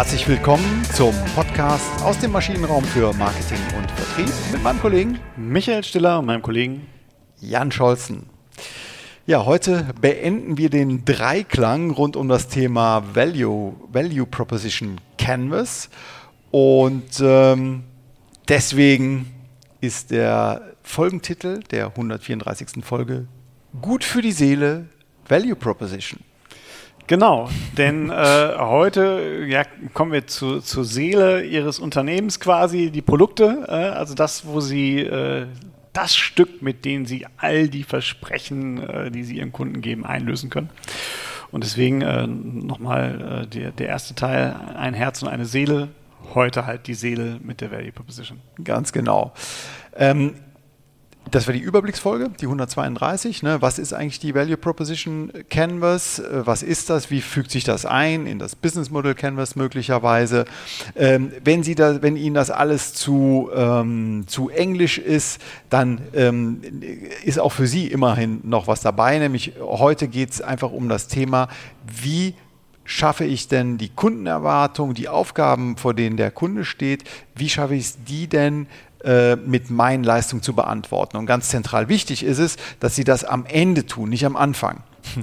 Herzlich willkommen zum Podcast aus dem Maschinenraum für Marketing und Vertrieb mit meinem Kollegen Michael Stiller und meinem Kollegen Jan Scholzen. Ja, heute beenden wir den Dreiklang rund um das Thema Value, Value Proposition Canvas. Und ähm, deswegen ist der Folgentitel der 134. Folge Gut für die Seele Value Proposition. Genau, denn äh, heute ja, kommen wir zu, zur Seele Ihres Unternehmens quasi, die Produkte, äh, also das, wo Sie äh, das Stück, mit dem Sie all die Versprechen, äh, die Sie Ihren Kunden geben, einlösen können. Und deswegen äh, nochmal äh, der, der erste Teil, ein Herz und eine Seele, heute halt die Seele mit der Value Proposition. Ganz genau. Ähm, das war die Überblicksfolge, die 132. Ne? Was ist eigentlich die Value Proposition Canvas? Äh, was ist das? Wie fügt sich das ein in das Business Model Canvas möglicherweise? Ähm, wenn, Sie da, wenn Ihnen das alles zu, ähm, zu englisch ist, dann ähm, ist auch für Sie immerhin noch was dabei. Nämlich heute geht es einfach um das Thema, wie schaffe ich denn die Kundenerwartung, die Aufgaben, vor denen der Kunde steht, wie schaffe ich es, die denn äh, mit meinen Leistungen zu beantworten. Und ganz zentral wichtig ist es, dass sie das am Ende tun, nicht am Anfang.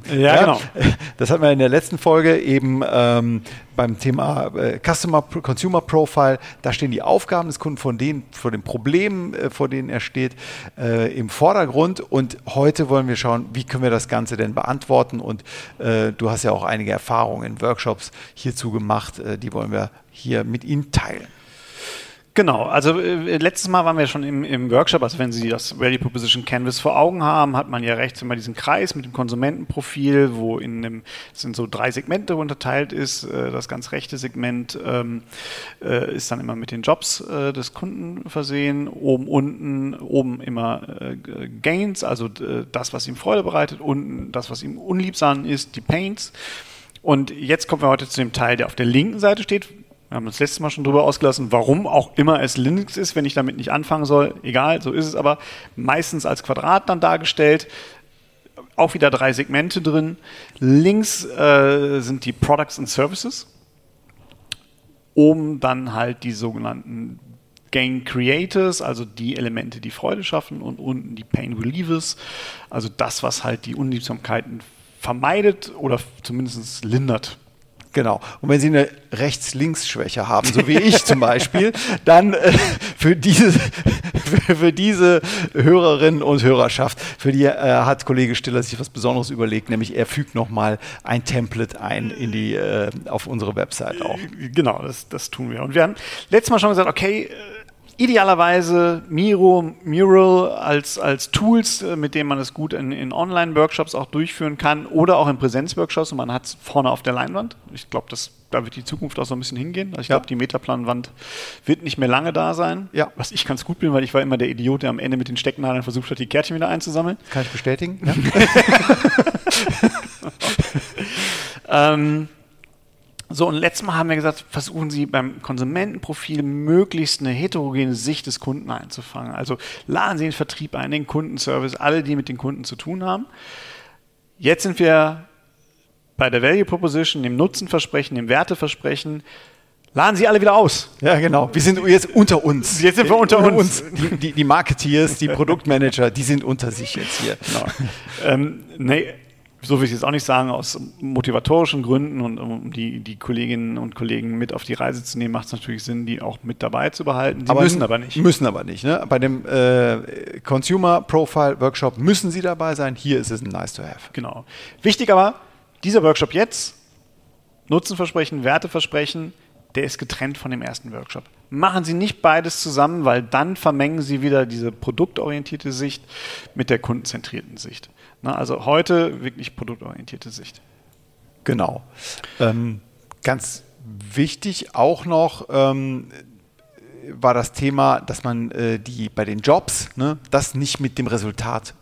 Ja, ja, genau. Das hatten wir in der letzten Folge eben ähm, beim Thema äh, Customer Consumer Profile. Da stehen die Aufgaben des Kunden von den, vor den Problemen, äh, vor denen er steht, äh, im Vordergrund. Und heute wollen wir schauen, wie können wir das Ganze denn beantworten. Und äh, du hast ja auch einige Erfahrungen in Workshops hierzu gemacht. Äh, die wollen wir hier mit Ihnen teilen. Genau, also äh, letztes Mal waren wir schon im, im, Workshop, also wenn Sie das Value Proposition Canvas vor Augen haben, hat man ja rechts immer diesen Kreis mit dem Konsumentenprofil, wo in einem, sind so drei Segmente unterteilt ist. Äh, das ganz rechte Segment ähm, äh, ist dann immer mit den Jobs äh, des Kunden versehen, oben, unten, oben immer äh, Gains, also äh, das, was ihm Freude bereitet, unten das, was ihm unliebsam ist, die Pains. Und jetzt kommen wir heute zu dem Teil, der auf der linken Seite steht, wir haben das letzte Mal schon drüber ausgelassen, warum auch immer es Linux ist, wenn ich damit nicht anfangen soll. Egal, so ist es aber. Meistens als Quadrat dann dargestellt. Auch wieder drei Segmente drin. Links äh, sind die Products and Services. Oben dann halt die sogenannten Gain Creators, also die Elemente, die Freude schaffen. Und unten die Pain Relievers, also das, was halt die Unliebsamkeiten vermeidet oder zumindest lindert. Genau. Und wenn Sie eine Rechts-Links-Schwäche haben, so wie ich zum Beispiel, dann äh, für, diese, für, für, diese Hörerinnen und Hörerschaft, für die äh, hat Kollege Stiller sich was Besonderes überlegt, nämlich er fügt nochmal ein Template ein in die, äh, auf unsere Website auch. Genau, das, das tun wir. Und wir haben letztes Mal schon gesagt, okay, äh, idealerweise Miro, Mural als, als Tools, äh, mit denen man es gut in, in Online-Workshops auch durchführen kann oder auch in Präsenz-Workshops und man hat es vorne auf der Leinwand. Ich glaube, da wird die Zukunft auch so ein bisschen hingehen. Also ich glaube, ja. die Metaplanwand wird nicht mehr lange da sein. Ja. Was ich ganz gut bin, weil ich war immer der Idiot, der am Ende mit den Stecknadeln versucht hat, die Kärtchen wieder einzusammeln. Kann ich bestätigen. Ja. ähm, so, und letztes Mal haben wir gesagt, versuchen Sie beim Konsumentenprofil möglichst eine heterogene Sicht des Kunden einzufangen. Also laden Sie den Vertrieb ein, den Kundenservice, alle, die mit den Kunden zu tun haben. Jetzt sind wir bei der Value Proposition, dem Nutzenversprechen, dem Werteversprechen. Laden Sie alle wieder aus. Ja, genau. Wir sind jetzt unter uns. Jetzt sind wir unter uns. Die, die, die Marketeers, die Produktmanager, die sind unter sich jetzt hier. Genau. ähm, nee, so will ich es auch nicht sagen, aus motivatorischen Gründen und um die, die Kolleginnen und Kollegen mit auf die Reise zu nehmen, macht es natürlich Sinn, die auch mit dabei zu behalten. Die aber müssen aber nicht. Müssen aber nicht. Ne? Bei dem äh, Consumer Profile Workshop müssen sie dabei sein. Hier ist es ein Nice to Have. Genau. Wichtig aber, dieser Workshop jetzt, Nutzenversprechen, Werteversprechen, der ist getrennt von dem ersten Workshop. Machen Sie nicht beides zusammen, weil dann vermengen Sie wieder diese produktorientierte Sicht mit der kundenzentrierten Sicht. Na, also heute wirklich produktorientierte Sicht. Genau. Ähm, ganz wichtig auch noch ähm, war das Thema, dass man äh, die bei den Jobs ne, das nicht mit dem Resultat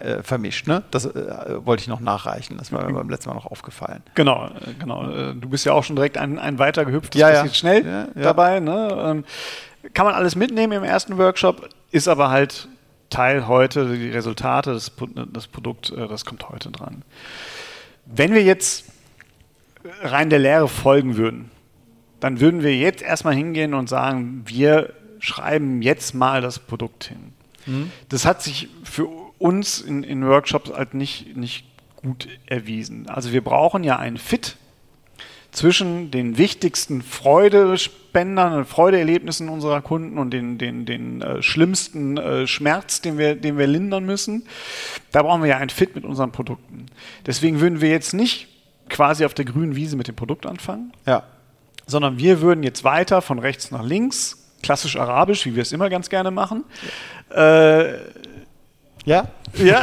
äh, vermischt. Ne? Das äh, wollte ich noch nachreichen. Das war mir beim letzten Mal noch aufgefallen. Genau, äh, genau. Äh, du bist ja auch schon direkt ein, ein weiter gehüpft. Ja, ja. schnell ja, ja. dabei. Ne? Ähm, kann man alles mitnehmen im ersten Workshop, ist aber halt Teil heute, die Resultate, das, das Produkt, äh, das kommt heute dran. Wenn wir jetzt rein der Lehre folgen würden, dann würden wir jetzt erstmal hingehen und sagen, wir schreiben jetzt mal das Produkt hin. Mhm. Das hat sich für uns in, in Workshops halt nicht, nicht gut erwiesen. Also wir brauchen ja einen Fit zwischen den wichtigsten Freudespendern und Freudeerlebnissen unserer Kunden und den, den, den äh, schlimmsten äh, Schmerz, den wir, den wir lindern müssen. Da brauchen wir ja ein Fit mit unseren Produkten. Deswegen würden wir jetzt nicht quasi auf der grünen Wiese mit dem Produkt anfangen, ja. sondern wir würden jetzt weiter von rechts nach links, klassisch arabisch, wie wir es immer ganz gerne machen. Ja. Äh, ja? Ja.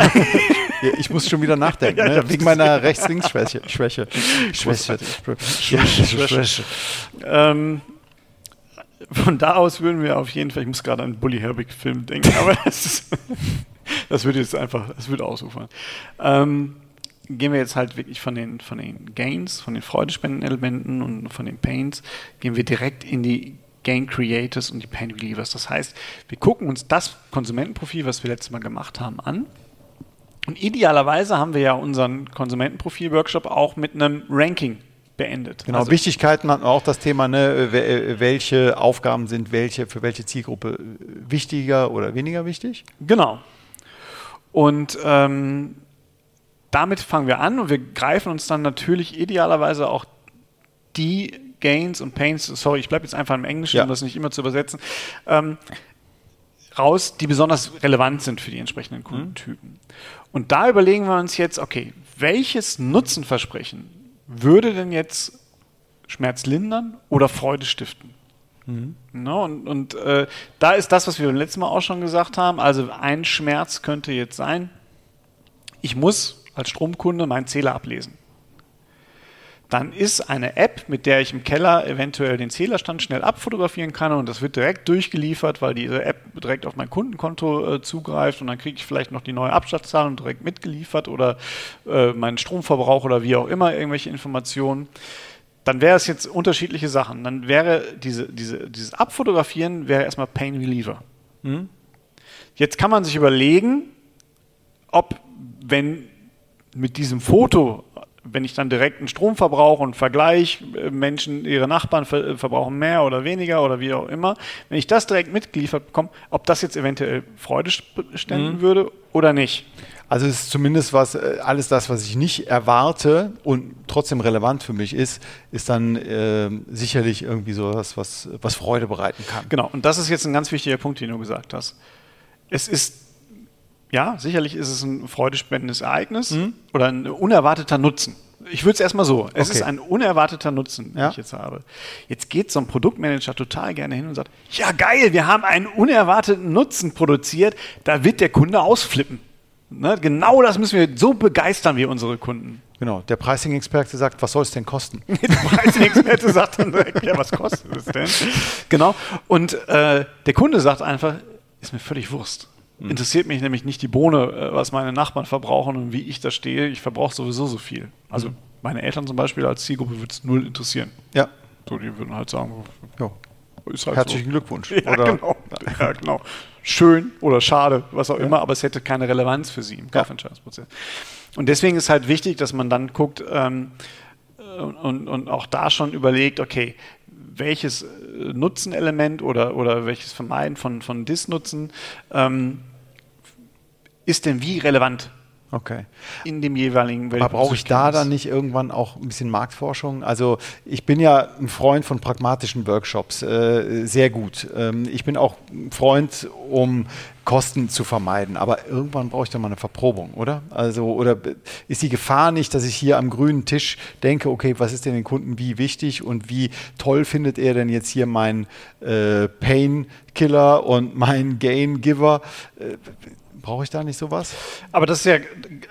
Ich muss schon wieder nachdenken, ne? wegen meiner Rechts-Links-Schwäche. Schwäche. Schwäche. Schwäche. Schwäche. Ähm, von da aus würden wir auf jeden Fall, ich muss gerade an Bully Herbig-Film denken, aber das, ist, das würde jetzt einfach, das würde ausufern. Ähm, gehen wir jetzt halt wirklich von den, von den Gains, von den Freudespenden-Elementen und von den Pains, gehen wir direkt in die Gain Creators und die Pain Relievers. Das heißt, wir gucken uns das Konsumentenprofil, was wir letztes Mal gemacht haben, an und idealerweise haben wir ja unseren Konsumentenprofil-Workshop auch mit einem Ranking beendet. Genau, also, Wichtigkeiten hatten auch das Thema, ne, welche Aufgaben sind welche für welche Zielgruppe wichtiger oder weniger wichtig? Genau. Und ähm, damit fangen wir an und wir greifen uns dann natürlich idealerweise auch die Gains und Pains, sorry, ich bleibe jetzt einfach im Englischen, ja. um das nicht immer zu übersetzen, ähm, raus, die besonders relevant sind für die entsprechenden Kundentypen. Mhm. Und da überlegen wir uns jetzt, okay, welches Nutzenversprechen würde denn jetzt Schmerz lindern oder Freude stiften? Mhm. No, und, und äh, da ist das, was wir beim letzten Mal auch schon gesagt haben. Also ein Schmerz könnte jetzt sein, ich muss als Stromkunde meinen Zähler ablesen dann ist eine App, mit der ich im Keller eventuell den Zählerstand schnell abfotografieren kann und das wird direkt durchgeliefert, weil diese App direkt auf mein Kundenkonto äh, zugreift und dann kriege ich vielleicht noch die neue Abschlagszahlung direkt mitgeliefert oder äh, meinen Stromverbrauch oder wie auch immer, irgendwelche Informationen. Dann wäre es jetzt unterschiedliche Sachen. Dann wäre diese, diese, dieses Abfotografieren wäre erstmal Pain Reliever. Mhm. Jetzt kann man sich überlegen, ob wenn mit diesem Foto wenn ich dann direkt einen Stromverbrauch und Vergleich, äh, Menschen, ihre Nachbarn ver verbrauchen mehr oder weniger oder wie auch immer, wenn ich das direkt mitgeliefert bekomme, ob das jetzt eventuell Freude ständen mhm. würde oder nicht. Also es ist zumindest was, äh, alles das, was ich nicht erwarte und trotzdem relevant für mich ist, ist dann äh, sicherlich irgendwie so was, was Freude bereiten kann. Genau, und das ist jetzt ein ganz wichtiger Punkt, den du gesagt hast. Es ist ja, sicherlich ist es ein freudespendendes Ereignis mhm. oder ein unerwarteter Nutzen. Ich würde es erstmal so. Es okay. ist ein unerwarteter Nutzen, den ja. ich jetzt habe. Jetzt geht so ein Produktmanager total gerne hin und sagt, ja geil, wir haben einen unerwarteten Nutzen produziert, da wird der Kunde ausflippen. Ne? Genau das müssen wir, so begeistern wir unsere Kunden. Genau, der Pricing-Experte sagt, was soll es denn kosten? der Pricing-Experte sagt dann direkt, ja, was kostet es denn? Genau, und äh, der Kunde sagt einfach, ist mir völlig Wurst. Hm. Interessiert mich nämlich nicht die Bohne, äh, was meine Nachbarn verbrauchen und wie ich da stehe. Ich verbrauche sowieso so viel. Also hm. meine Eltern zum Beispiel als Zielgruppe würde es null interessieren. Ja. So, die würden halt sagen, ja. Halt Herzlichen so. Glückwunsch. Ja, oder? Genau. ja, genau. Schön oder schade, was auch ja. immer, aber es hätte keine Relevanz für sie im Kaufentscheidungsprozess. Und deswegen ist halt wichtig, dass man dann guckt ähm, und, und auch da schon überlegt, okay, welches äh, Nutzenelement oder, oder welches Vermeiden von, von Disnutzen ähm, ist denn wie relevant Okay. In dem jeweiligen Welt. Aber brauche ich da dann nicht irgendwann auch ein bisschen Marktforschung? Also ich bin ja ein Freund von pragmatischen Workshops, äh, sehr gut. Ähm, ich bin auch ein Freund, um Kosten zu vermeiden. Aber irgendwann brauche ich dann mal eine Verprobung, oder? Also, oder ist die Gefahr nicht, dass ich hier am grünen Tisch denke, okay, was ist denn den Kunden wie wichtig und wie toll findet er denn jetzt hier meinen äh, Pain Killer und meinen Gain Giver? Äh, Brauche ich da nicht sowas? Aber das ist ja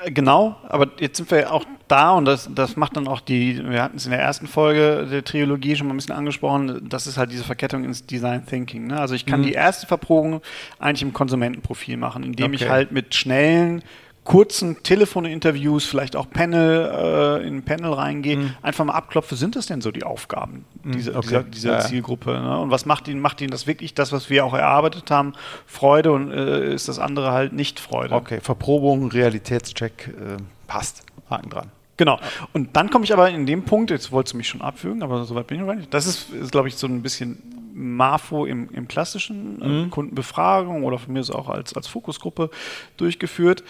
genau, aber jetzt sind wir ja auch da und das, das macht dann auch die, wir hatten es in der ersten Folge der Trilogie schon mal ein bisschen angesprochen, das ist halt diese Verkettung ins Design Thinking. Ne? Also ich kann mhm. die erste Verprobung eigentlich im Konsumentenprofil machen, indem okay. ich halt mit schnellen kurzen Telefoninterviews, vielleicht auch Panel, äh, in ein Panel reingehe, mhm. einfach mal abklopfe, sind das denn so die Aufgaben mhm. dieser, okay. dieser, dieser ja. Zielgruppe? Ne? Und was macht ihnen, macht ihnen das wirklich, das, was wir auch erarbeitet haben, Freude und äh, ist das andere halt nicht Freude? Okay, Verprobung, Realitätscheck, äh, passt. Haken dran. Genau. Und dann komme ich aber in dem Punkt, jetzt wolltest du mich schon abfügen, aber soweit bin ich noch nicht. Das ist, ist glaube ich, so ein bisschen Marfo im, im klassischen äh, mhm. Kundenbefragung oder von mir ist auch als, als Fokusgruppe durchgeführt.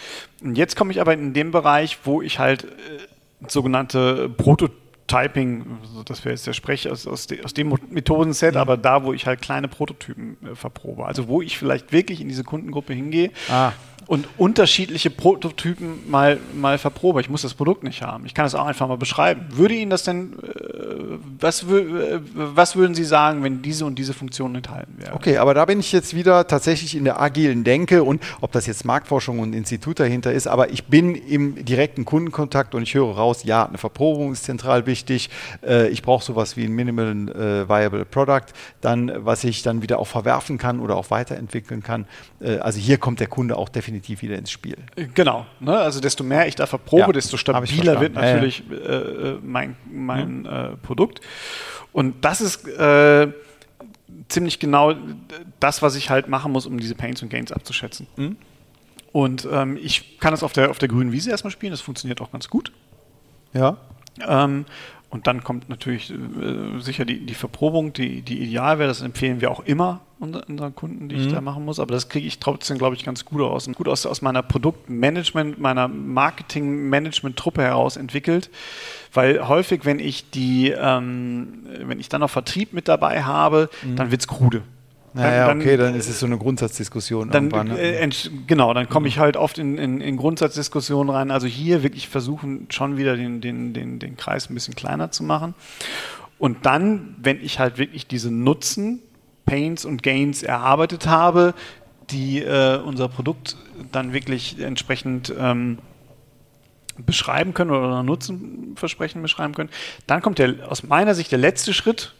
Und jetzt komme ich aber in den Bereich, wo ich halt äh, sogenannte Prototyping, also das wäre jetzt der Sprech aus, aus, de, aus dem Methodenset, mhm. aber da, wo ich halt kleine Prototypen äh, verprobe. Also wo ich vielleicht wirklich in diese Kundengruppe hingehe. Ah und unterschiedliche Prototypen mal, mal verprobe. Ich muss das Produkt nicht haben. Ich kann es auch einfach mal beschreiben. Würde Ihnen das denn, äh, was, äh, was würden Sie sagen, wenn diese und diese Funktionen enthalten wären? Okay, aber da bin ich jetzt wieder tatsächlich in der agilen Denke und ob das jetzt Marktforschung und Institut dahinter ist, aber ich bin im direkten Kundenkontakt und ich höre raus, ja, eine Verprobung ist zentral wichtig. Äh, ich brauche sowas wie ein Minimal Viable Product, dann, was ich dann wieder auch verwerfen kann oder auch weiterentwickeln kann. Also hier kommt der Kunde auch definitiv definitiv wieder ins Spiel. Genau. Ne? Also desto mehr ich da verprobe, ja, desto stabiler wird natürlich ja, ja. Äh, mein, mein mhm. äh, Produkt. Und das ist äh, ziemlich genau das, was ich halt machen muss, um diese Pains und Gains abzuschätzen. Mhm. Und ähm, ich kann das auf der, auf der grünen Wiese erstmal spielen, das funktioniert auch ganz gut. Ja. Ähm, und dann kommt natürlich äh, sicher die, die Verprobung, die, die ideal wäre. Das empfehlen wir auch immer unseren Kunden, die mhm. ich da machen muss. Aber das kriege ich trotzdem, glaube ich, ganz gut aus. Gut aus, aus meiner Produktmanagement, meiner Marketing-Management-Truppe heraus entwickelt. Weil häufig, wenn ich die, ähm, wenn ich dann noch Vertrieb mit dabei habe, mhm. dann wird es krude. Naja, dann, okay, dann ist es so eine Grundsatzdiskussion. Dann, ne? äh, genau, dann komme ich halt oft in, in, in, Grundsatzdiskussionen rein. Also hier wirklich versuchen, schon wieder den, den, den, den Kreis ein bisschen kleiner zu machen. Und dann, wenn ich halt wirklich diese Nutzen, Pains und Gains erarbeitet habe, die äh, unser Produkt dann wirklich entsprechend ähm, beschreiben können oder Nutzenversprechen beschreiben können, dann kommt der aus meiner Sicht der letzte Schritt,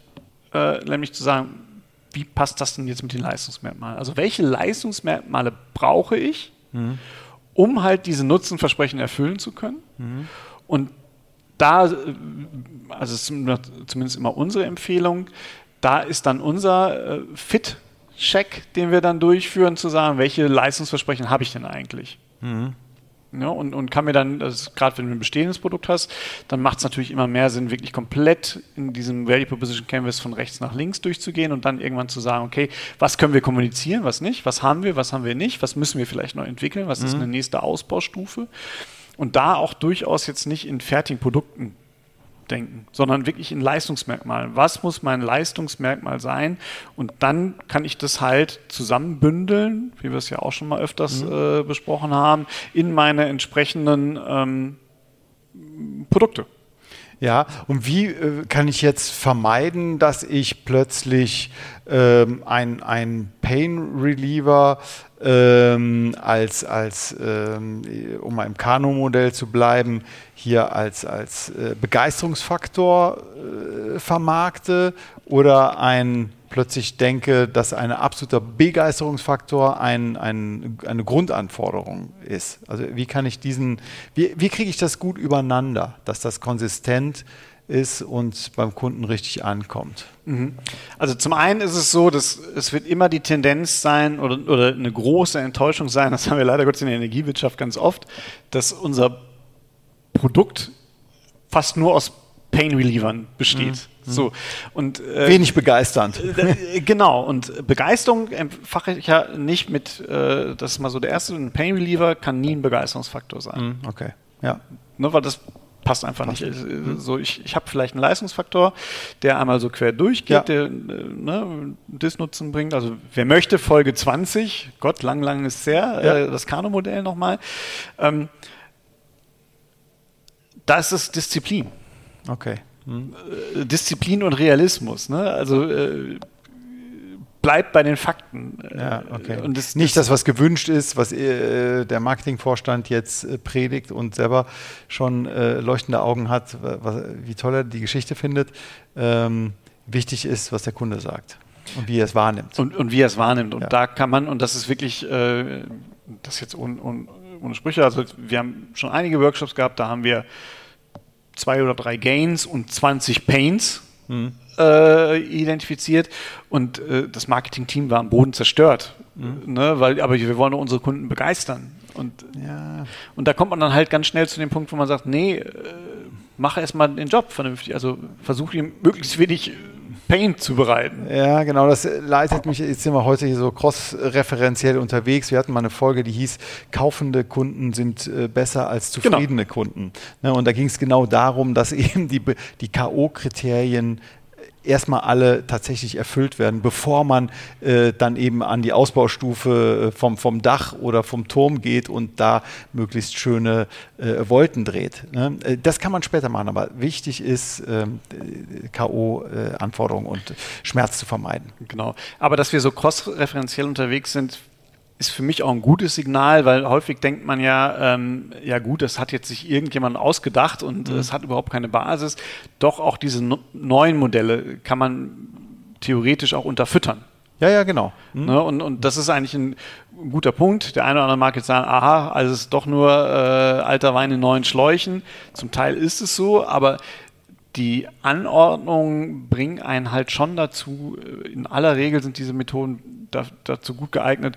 äh, nämlich zu sagen, wie passt das denn jetzt mit den Leistungsmerkmalen? Also welche Leistungsmerkmale brauche ich, mhm. um halt diese Nutzenversprechen erfüllen zu können? Mhm. Und da, äh, also zumindest immer unsere Empfehlung, da ist dann unser äh, Fit-Check, den wir dann durchführen, zu sagen, welche Leistungsversprechen habe ich denn eigentlich? Mhm. Ja, und, und kann mir dann, gerade wenn du ein bestehendes Produkt hast, dann macht es natürlich immer mehr Sinn, wirklich komplett in diesem Value Proposition Canvas von rechts nach links durchzugehen und dann irgendwann zu sagen, okay, was können wir kommunizieren, was nicht, was haben wir, was haben wir nicht, was müssen wir vielleicht noch entwickeln, was mhm. ist eine nächste Ausbaustufe. Und da auch durchaus jetzt nicht in fertigen Produkten denken, sondern wirklich in Leistungsmerkmalen. Was muss mein Leistungsmerkmal sein? Und dann kann ich das halt zusammenbündeln, wie wir es ja auch schon mal öfters mhm. äh, besprochen haben, in meine entsprechenden ähm, Produkte. Ja, und wie äh, kann ich jetzt vermeiden, dass ich plötzlich ähm, ein, ein Pain Reliever ähm, als, als ähm, um mal im Kano-Modell zu bleiben, hier als, als äh, Begeisterungsfaktor äh, vermarkte oder ein plötzlich denke, dass ein absoluter Begeisterungsfaktor ein, ein, eine Grundanforderung ist. Also wie kann ich diesen, wie, wie kriege ich das gut übereinander, dass das konsistent ist und beim Kunden richtig ankommt. Mhm. Also zum einen ist es so, dass es wird immer die Tendenz sein oder, oder eine große Enttäuschung sein, das haben wir leider Gottes in der Energiewirtschaft ganz oft, dass unser Produkt fast nur aus Pain Relievern besteht. Mhm. So. Und, äh, Wenig begeisternd. Äh, genau, und Begeisterung empfache ich ja nicht mit, äh, das ist mal so der erste, ein Pain Reliever kann nie ein Begeisterungsfaktor sein. Mhm, okay, ja. Ne, weil das passt einfach passt. nicht. Mhm. So, ich ich habe vielleicht einen Leistungsfaktor, der einmal so quer durchgeht, ja. der äh, ne, Dis-Nutzen bringt. Also wer möchte, Folge 20, Gott, lang, lang ist sehr, ja. äh, das Kano-Modell nochmal. Ähm, da ist es Disziplin. Okay. Hm. Disziplin und Realismus. Ne? Also äh, bleibt bei den Fakten. Ja, okay. Und das, nicht das, was gewünscht ist, was äh, der Marketingvorstand jetzt äh, predigt und selber schon äh, leuchtende Augen hat, was, wie toll er die Geschichte findet. Ähm, wichtig ist, was der Kunde sagt und wie er es wahrnimmt. Und, und wie er es wahrnimmt. Und ja. da kann man, und das ist wirklich, äh, das jetzt un, un, ohne Sprüche, also wir haben schon einige Workshops gehabt, da haben wir zwei oder drei Gains und 20 Pains mhm. äh, identifiziert und äh, das Marketing-Team war am Boden zerstört. Mhm. Ne? Weil, aber wir wollen unsere Kunden begeistern. Und, ja. und da kommt man dann halt ganz schnell zu dem Punkt, wo man sagt, nee, äh, mach erstmal den Job vernünftig. Also versuch ihm möglichst wenig Pain zu bereiten. Ja, genau, das leitet mich, jetzt sind wir heute hier so cross-referenziell unterwegs. Wir hatten mal eine Folge, die hieß, kaufende Kunden sind äh, besser als Genau. zufriedene Kunden. Ne, und da ging es genau darum, dass eben die, die K.O.-Kriterien erstmal alle tatsächlich erfüllt werden, bevor man äh, dann eben an die Ausbaustufe äh, vom, vom Dach oder vom Turm geht und da möglichst schöne äh, Wolken dreht. Ne? Äh, Das kann man später machen, aber wichtig ist, ähm, äh, K.O.-Anforderungen und Schmerz zu vermeiden. Genau. Aber dass wir so cross-referenziell unterwegs sind, ist für mich auch ein gutes Signal, weil häufig denkt man ja, ähm, ja gut, das hat jetzt sich irgendjemand ausgedacht und es hat überhaupt keine Basis. Doch auch diese no neuen Modelle kann man theoretisch auch unterfüttern. Ja, ja, genau. Hm? Ne? Und, und das ist eigentlich ein guter Punkt. Der eine oder andere mag jetzt sagen, aha, also es ist doch nur äh, alter Wein in neuen Schläuchen. Zum Teil ist es so, aber die Anordnungen bringen einen halt schon dazu, in aller Regel sind diese Methoden da, dazu gut geeignet,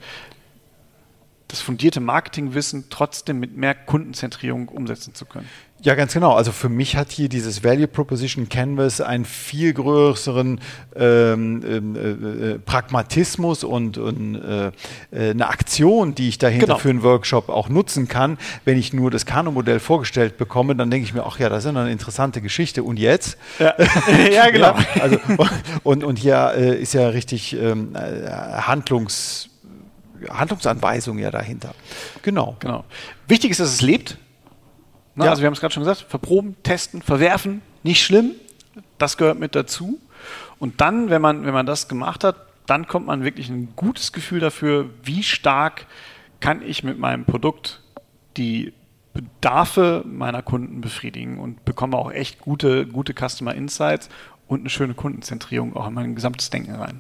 das fundierte Marketingwissen trotzdem mit mehr Kundenzentrierung umsetzen zu können. Ja, ganz genau. Also für mich hat hier dieses Value Proposition Canvas einen viel größeren ähm, ähm, äh, äh, Pragmatismus und, und äh, äh, eine Aktion, die ich dahinter Genau. für einen Workshop auch nutzen kann. Wenn ich nur das Kanu-Modell vorgestellt bekomme, dann denke ich mir, ach ja, das ist eine interessante Geschichte. Und jetzt? Ja, ja genau. Ja, also, und, und hier äh, ist ja richtig ähm, äh, Handlungs, Handlungsanweisung ja dahinter. Genau. Genau. Wichtig ist, dass es lebt. Ne? Ja. Also wir haben es gerade schon gesagt, verproben, testen, verwerfen, nicht schlimm. Das gehört mit dazu. Und dann, wenn man, wenn man das gemacht hat, dann kommt man wirklich ein gutes Gefühl dafür, wie stark kann ich mit meinem Produkt die Bedarfe meiner Kunden befriedigen und bekomme auch echt gute, gute Customer Insights und eine schöne Kundenzentrierung auch in mein gesamtes Denken rein.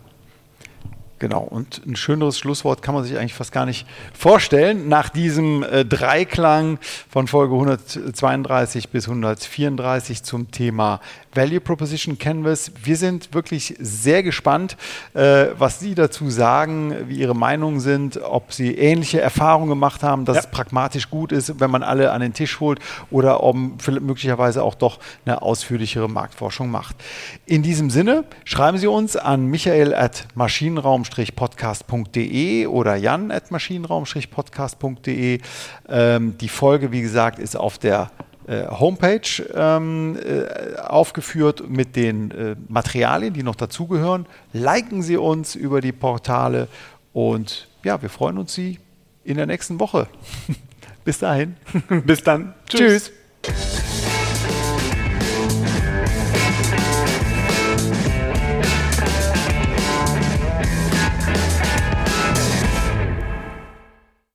Genau, und ein schöneres Schlusswort kann man sich eigentlich fast gar nicht vorstellen. Nach diesem äh, Dreiklang von Folge 132 bis 134 zum Thema Value Proposition Canvas. Wir sind wirklich sehr gespannt, äh, was Sie dazu sagen, wie Ihre Meinungen sind, ob Sie ähnliche Erfahrungen gemacht haben, dass Ja. es pragmatisch gut ist, wenn man alle an den Tisch holt oder ob möglicherweise auch doch eine ausführlichere Marktforschung macht. In diesem Sinne schreiben Sie uns an michael at maschinenraum-podcast.de oder jan at maschinenraum-podcast.de. Ähm, die Folge, wie gesagt, ist auf der äh, Homepage ähm, äh, aufgeführt mit den äh, Materialien, die noch dazugehören. Liken Sie uns über die Portale und ja, wir freuen uns Sie in der nächsten Woche. Bis dahin. Bis dann. Tschüss.